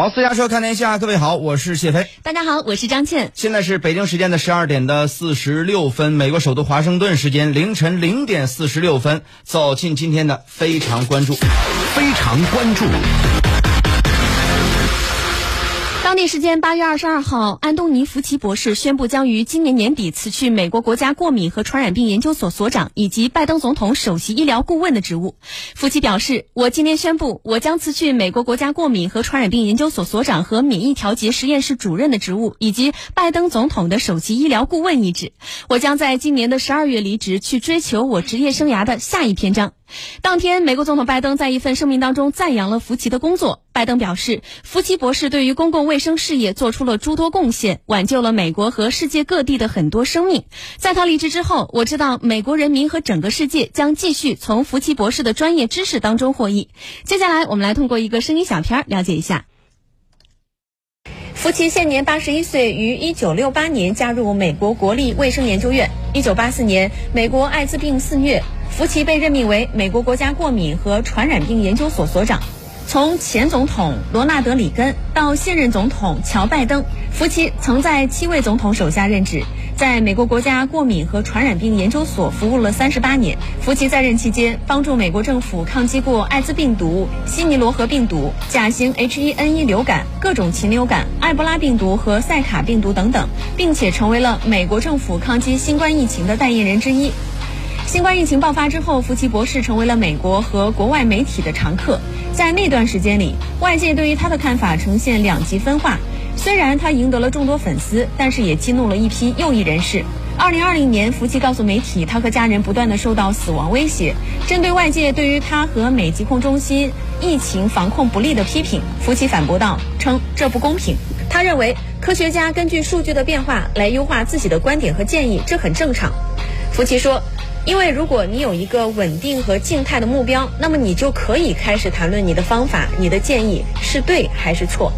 好，私家车看天下，各位好，我是谢飞。大家好，我是张倩。现在是北京时间的十二点的四十六分，美国首都华盛顿时间凌晨零点四十六分，走进今天的非常关注。非常关注。当地时间八月二十二号，安东尼·福奇博士宣布将于今年年底辞去美国国家过敏和传染病研究所所长以及拜登总统首席医疗顾问的职务。福奇表示：“我今天宣布，我将辞去美国国家过敏和传染病研究所所长和免疫调节实验室主任的职务，以及拜登总统的首席医疗顾问一职。我将在今年的十二月离职，去追求我职业生涯的下一篇章。”当天，美国总统拜登在一份声明当中赞扬了福奇的工作。拜登表示，福奇博士对于公共卫生事业做出了诸多贡献，挽救了美国和世界各地的很多生命。在他离职之后，我知道美国人民和整个世界将继续从福奇博士的专业知识当中获益。接下来，我们来通过一个声音小片了解一下。福奇现年八十一岁，于一九六八年加入美国国立卫生研究院。一九八四年，美国艾滋病肆虐。福奇被任命为美国国家过敏和传染病研究所所长。从前总统罗纳德·里根到现任总统乔·拜登，福奇曾在七位总统手下任职。在美国国家过敏和传染病研究所服务了三十八年。福奇在任期间，帮助美国政府抗击过艾滋病毒、西尼罗河病毒、甲型 H1N1 流感、各种禽流感、埃博拉病毒和塞卡病毒等等，并且成为了美国政府抗击新冠疫情的代言人之一。新冠疫情爆发之后，福奇博士成为了美国和国外媒体的常客。在那段时间里，外界对于他的看法呈现两极分化。虽然他赢得了众多粉丝，但是也激怒了一批右翼人士。二零二零年，福奇告诉媒体，他和家人不断的受到死亡威胁。针对外界对于他和美疾控中心疫情防控不力的批评，福奇反驳道，称这不公平。他认为，科学家根据数据的变化来优化自己的观点和建议，这很正常。福奇说。因为如果你有一个稳定和静态的目标，那么你就可以开始谈论你的方法、你的建议是对还是错。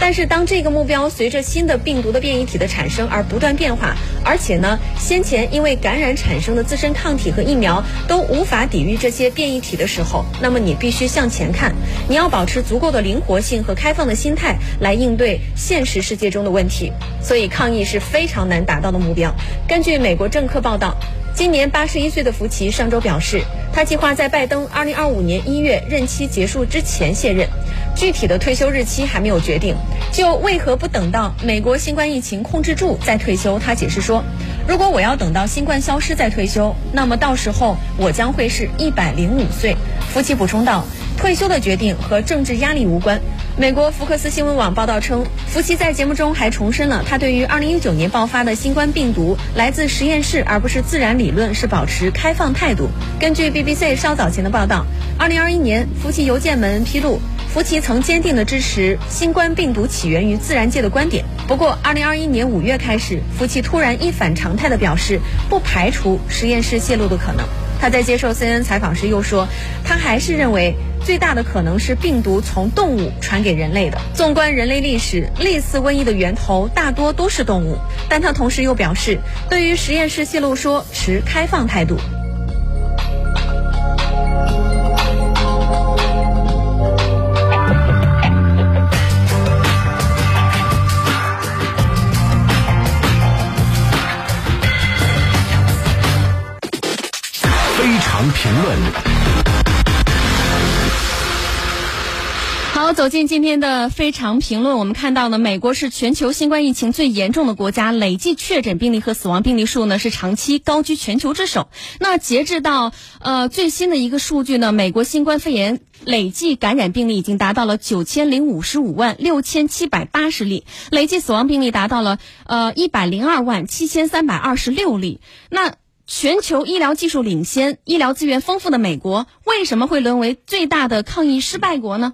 但是当这个目标随着新的病毒的变异体的产生而不断变化，而且呢，先前因为感染产生的自身抗体和疫苗都无法抵御这些变异体的时候，那么你必须向前看，你要保持足够的灵活性和开放的心态来应对现实世界中的问题。所以抗疫是非常难达到的目标。根据美国政客报道。今年八十一岁的福奇上周表示，他计划在拜登二零二五年一月任期结束之前卸任，具体的退休日期还没有决定。就为何不等到美国新冠疫情控制住再退休，他解释说，如果我要等到新冠消失再退休，那么到时候我将会是一百零五岁。福奇补充道。退休的决定和政治压力无关。美国福克斯新闻网报道称，福奇在节目中还重申了他对于2019年爆发的新冠病毒来自实验室而不是自然理论是保持开放态度。根据 BBC 稍早前的报道，2021年福奇邮件门披露，福奇曾坚定地支持新冠病毒起源于自然界的观点。不过，2021年5月开始，福奇突然一反常态地表示，不排除实验室泄露的可能。他在接受 CNN 采访时又说，他还是认为最大的可能是病毒从动物传给人类的。纵观人类历史，类似瘟疫的源头大多都是动物。但他同时又表示，对于实验室泄露说持开放态度。走进今天的非常评论。我们看到呢，美国是全球新冠疫情最严重的国家，累计确诊病例和死亡病例数呢是长期高居全球之首。那截至到呃最新的一个数据呢，美国新冠肺炎累计感染病例已经达到了九千零五十五万六千七百八十例，累计死亡病例达到了呃一百零二万七千三百二十六例。那全球医疗技术领先、医疗资源丰富的美国，为什么会沦为最大的抗疫失败国呢？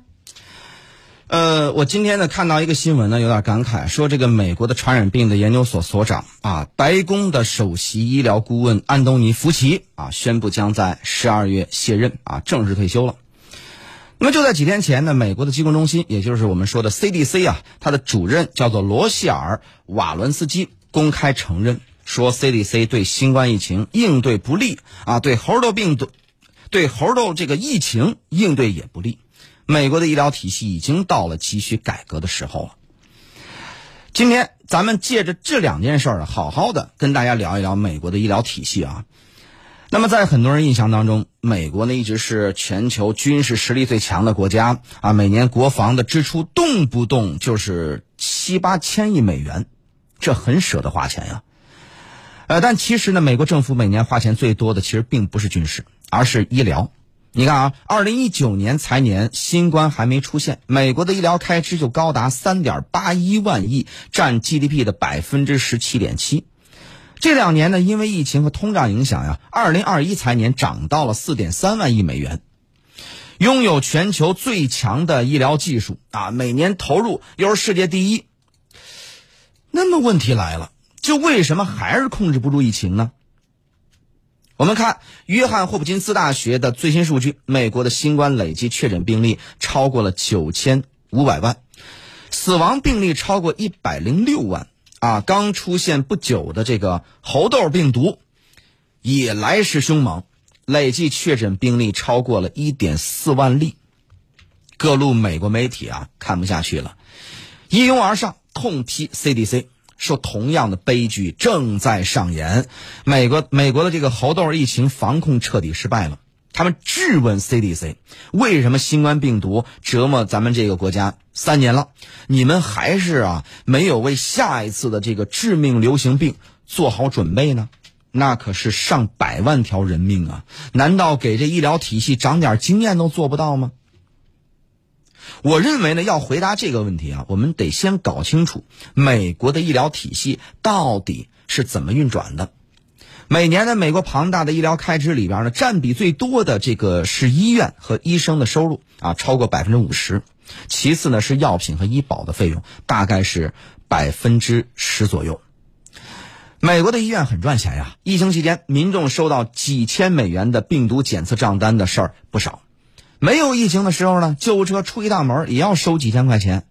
呃，我今天呢看到一个新闻呢，有点感慨，说这个美国的传染病的研究所所长啊，白宫的首席医疗顾问安东尼·福奇啊，宣布将在十二月卸任啊，正式退休了。那么就在几天前呢，美国的疾控中心，也就是我们说的 CDC 啊，它的主任叫做罗希尔·瓦伦斯基，公开承认。说 CDC 对新冠疫情应对不利啊，对猴痘病毒，对猴痘这个疫情应对也不利。美国的医疗体系已经到了急需改革的时候了。今天咱们借着这两件事儿，好好的跟大家聊一聊美国的医疗体系啊。那么在很多人印象当中，美国呢一直是全球军事实力最强的国家啊，每年国防的支出动不动就是七八千亿美元，这很舍得花钱呀。呃，但其实呢，美国政府每年花钱最多的其实并不是军事，而是医疗。你看啊，二零一九年财年，新冠还没出现，美国的医疗开支就高达三点八一万亿，占 GDP 的百分之十七点七。这两年呢，因为疫情和通胀影响呀，二零二一财年涨到了四点三万亿美元。拥有全球最强的医疗技术啊，每年投入又是世界第一。那么问题来了，就为什么还是控制不住疫情呢？我们看约翰霍普金斯大学的最新数据，美国的新冠累计确诊病例超过了九千五百万，死亡病例超过一百零六万。啊，刚出现不久的这个猴痘病毒也来势凶猛，累计确诊病例超过了一点四万例。各路美国媒体啊看不下去了，一拥而上痛批 CDC。说同样的悲剧正在上演，美国美国的这个猴痘疫情防控彻底失败了。他们质问 CDC，为什么新冠病毒折磨咱们这个国家三年了，你们还是啊没有为下一次的这个致命流行病做好准备呢？那可是上百万条人命啊！难道给这医疗体系长点经验都做不到吗？我认为呢，要回答这个问题啊，我们得先搞清楚美国的医疗体系到底是怎么运转的。每年呢，美国庞大的医疗开支里边呢，占比最多的这个是医院和医生的收入啊，超过百分之五十。其次呢是药品和医保的费用，大概是百分之十左右。美国的医院很赚钱呀，疫情期间民众收到几千美元的病毒检测账单的事儿不少。没有疫情的时候呢，救护车出一大门也要收几千块钱，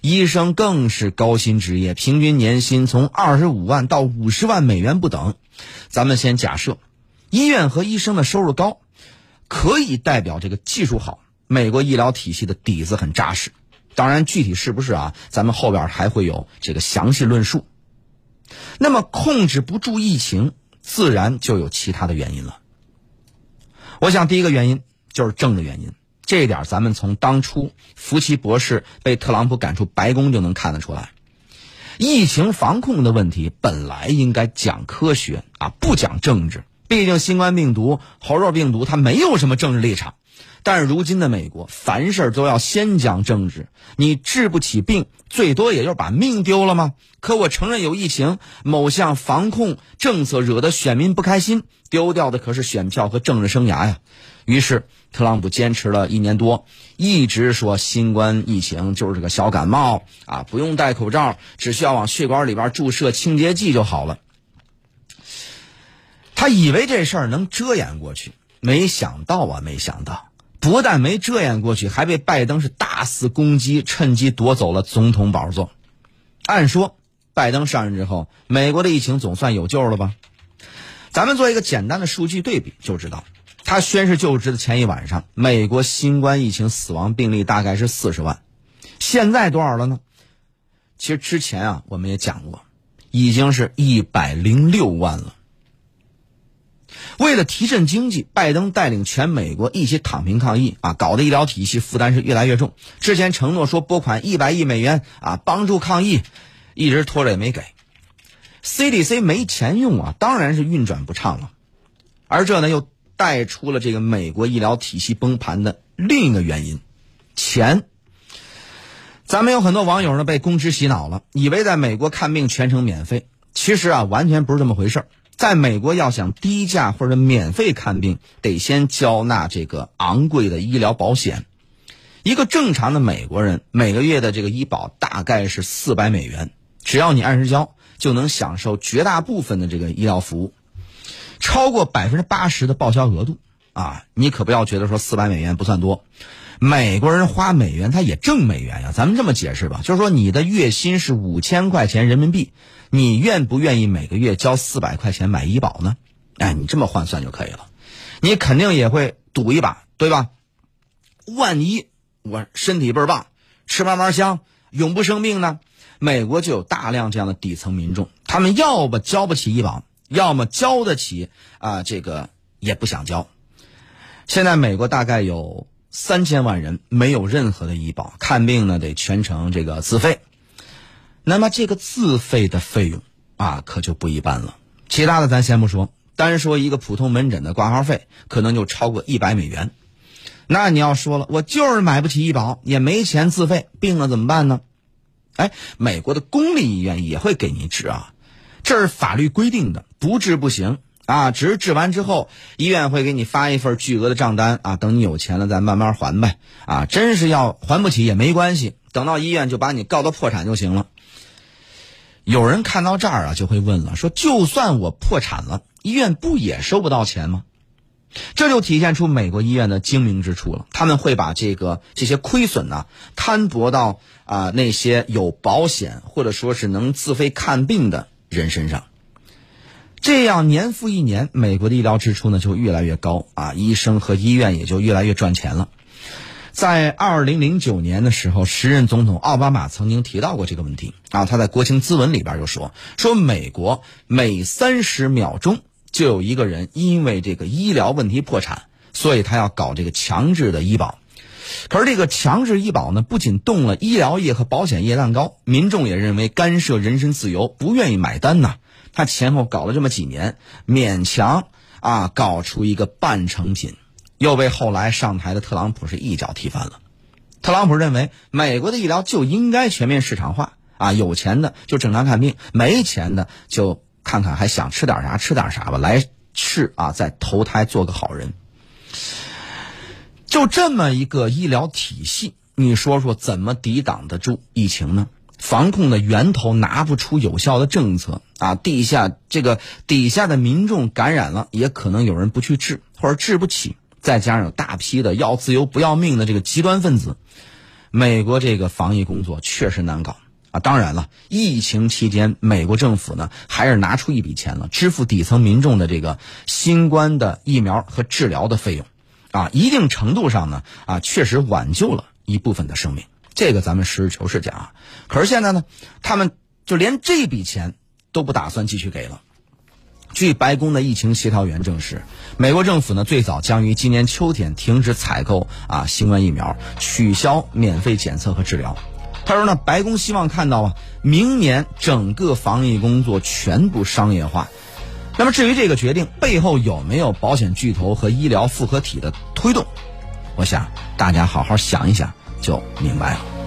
医生更是高薪职业，平均年薪从二十五万到五十万美元不等。咱们先假设，医院和医生的收入高，可以代表这个技术好，美国医疗体系的底子很扎实。当然，具体是不是啊？咱们后边还会有这个详细论述。那么，控制不住疫情，自然就有其他的原因了。我想，第一个原因。就是政治原因，这一点咱们从当初福奇博士被特朗普赶出白宫就能看得出来。疫情防控的问题本来应该讲科学啊，不讲政治。毕竟新冠病毒、猴肉病毒它没有什么政治立场。但是如今的美国，凡事都要先讲政治。你治不起病，最多也就是把命丢了吗？可我承认有疫情，某项防控政策惹得选民不开心，丢掉的可是选票和政治生涯呀。于是，特朗普坚持了一年多，一直说新冠疫情就是个小感冒啊，不用戴口罩，只需要往血管里边注射清洁剂就好了。他以为这事儿能遮掩过去，没想到啊，没想到，不但没遮掩过去，还被拜登是大肆攻击，趁机夺走了总统宝座。按说，拜登上任之后，美国的疫情总算有救了吧？咱们做一个简单的数据对比就知道。他宣誓就职的前一晚上，美国新冠疫情死亡病例大概是四十万，现在多少了呢？其实之前啊，我们也讲过，已经是一百零六万了。为了提振经济，拜登带领全美国一起躺平抗疫啊，搞得医疗体系负担是越来越重。之前承诺说拨款一百亿美元啊，帮助抗疫，一直拖着也没给。CDC 没钱用啊，当然是运转不畅了。而这呢又。带出了这个美国医疗体系崩盘的另一个原因，钱。咱们有很多网友呢被公知洗脑了，以为在美国看病全程免费。其实啊，完全不是这么回事在美国要想低价或者免费看病，得先交纳这个昂贵的医疗保险。一个正常的美国人每个月的这个医保大概是四百美元，只要你按时交，就能享受绝大部分的这个医疗服务。超过百分之八十的报销额度啊！你可不要觉得说四百美元不算多，美国人花美元他也挣美元呀。咱们这么解释吧，就是说你的月薪是五千块钱人民币，你愿不愿意每个月交四百块钱买医保呢？哎，你这么换算就可以了。你肯定也会赌一把，对吧？万一我身体倍儿棒，吃嘛嘛香，永不生病呢？美国就有大量这样的底层民众，他们要么交不起医保，要么交得起啊，这个也不想交。现在美国大概有三千万人没有任何的医保，看病呢得全程这个自费。那么这个自费的费用啊，可就不一般了。其他的咱先不说，单说一个普通门诊的挂号费，可能就超过一百美元。那你要说了，我就是买不起医保，也没钱自费，病了怎么办呢？哎，美国的公立医院也会给你治啊，这是法律规定的，不治不行啊。只是治完之后，医院会给你发一份巨额的账单啊，等你有钱了再慢慢还呗啊。真是要还不起也没关系，等到医院就把你告到破产就行了。有人看到这儿啊，就会问了，说就算我破产了，医院不也收不到钱吗？这就体现出美国医院的精明之处了。他们会把这个这些亏损呢摊薄到啊那些有保险或者说是能自费看病的人身上，这样年复一年，美国的医疗支出呢就越来越高啊，医生和医院也就越来越赚钱了。在二零零九年的时候，时任总统奥巴马曾经提到过这个问题啊，他在国情咨文里边就说说美国每三十秒钟。就有一个人因为这个医疗问题破产，所以他要搞这个强制的医保。可是这个强制医保呢，不仅动了医疗业和保险业蛋糕，民众也认为干涉人身自由，不愿意买单呐。他前后搞了这么几年，勉强啊搞出一个半成品，又被后来上台的特朗普是一脚踢翻了。特朗普认为美国的医疗就应该全面市场化啊，有钱的就正常看病，没钱的就。看看还想吃点啥吃点啥吧，来吃啊！再投胎做个好人。就这么一个医疗体系，你说说怎么抵挡得住疫情呢？防控的源头拿不出有效的政策啊！地下这个底下的民众感染了，也可能有人不去治或者治不起，再加上有大批的要自由不要命的这个极端分子，美国这个防疫工作确实难搞。啊，当然了，疫情期间，美国政府呢还是拿出一笔钱了，支付底层民众的这个新冠的疫苗和治疗的费用，啊，一定程度上呢，啊，确实挽救了一部分的生命。这个咱们实事求是讲啊。可是现在呢，他们就连这笔钱都不打算继续给了。据白宫的疫情协调员证实，美国政府呢最早将于今年秋天停止采购啊新冠疫苗，取消免费检测和治疗。他说呢，白宫希望看到啊，明年整个防疫工作全部商业化。那么至于这个决定背后有没有保险巨头和医疗复合体的推动，我想大家好好想一想就明白了。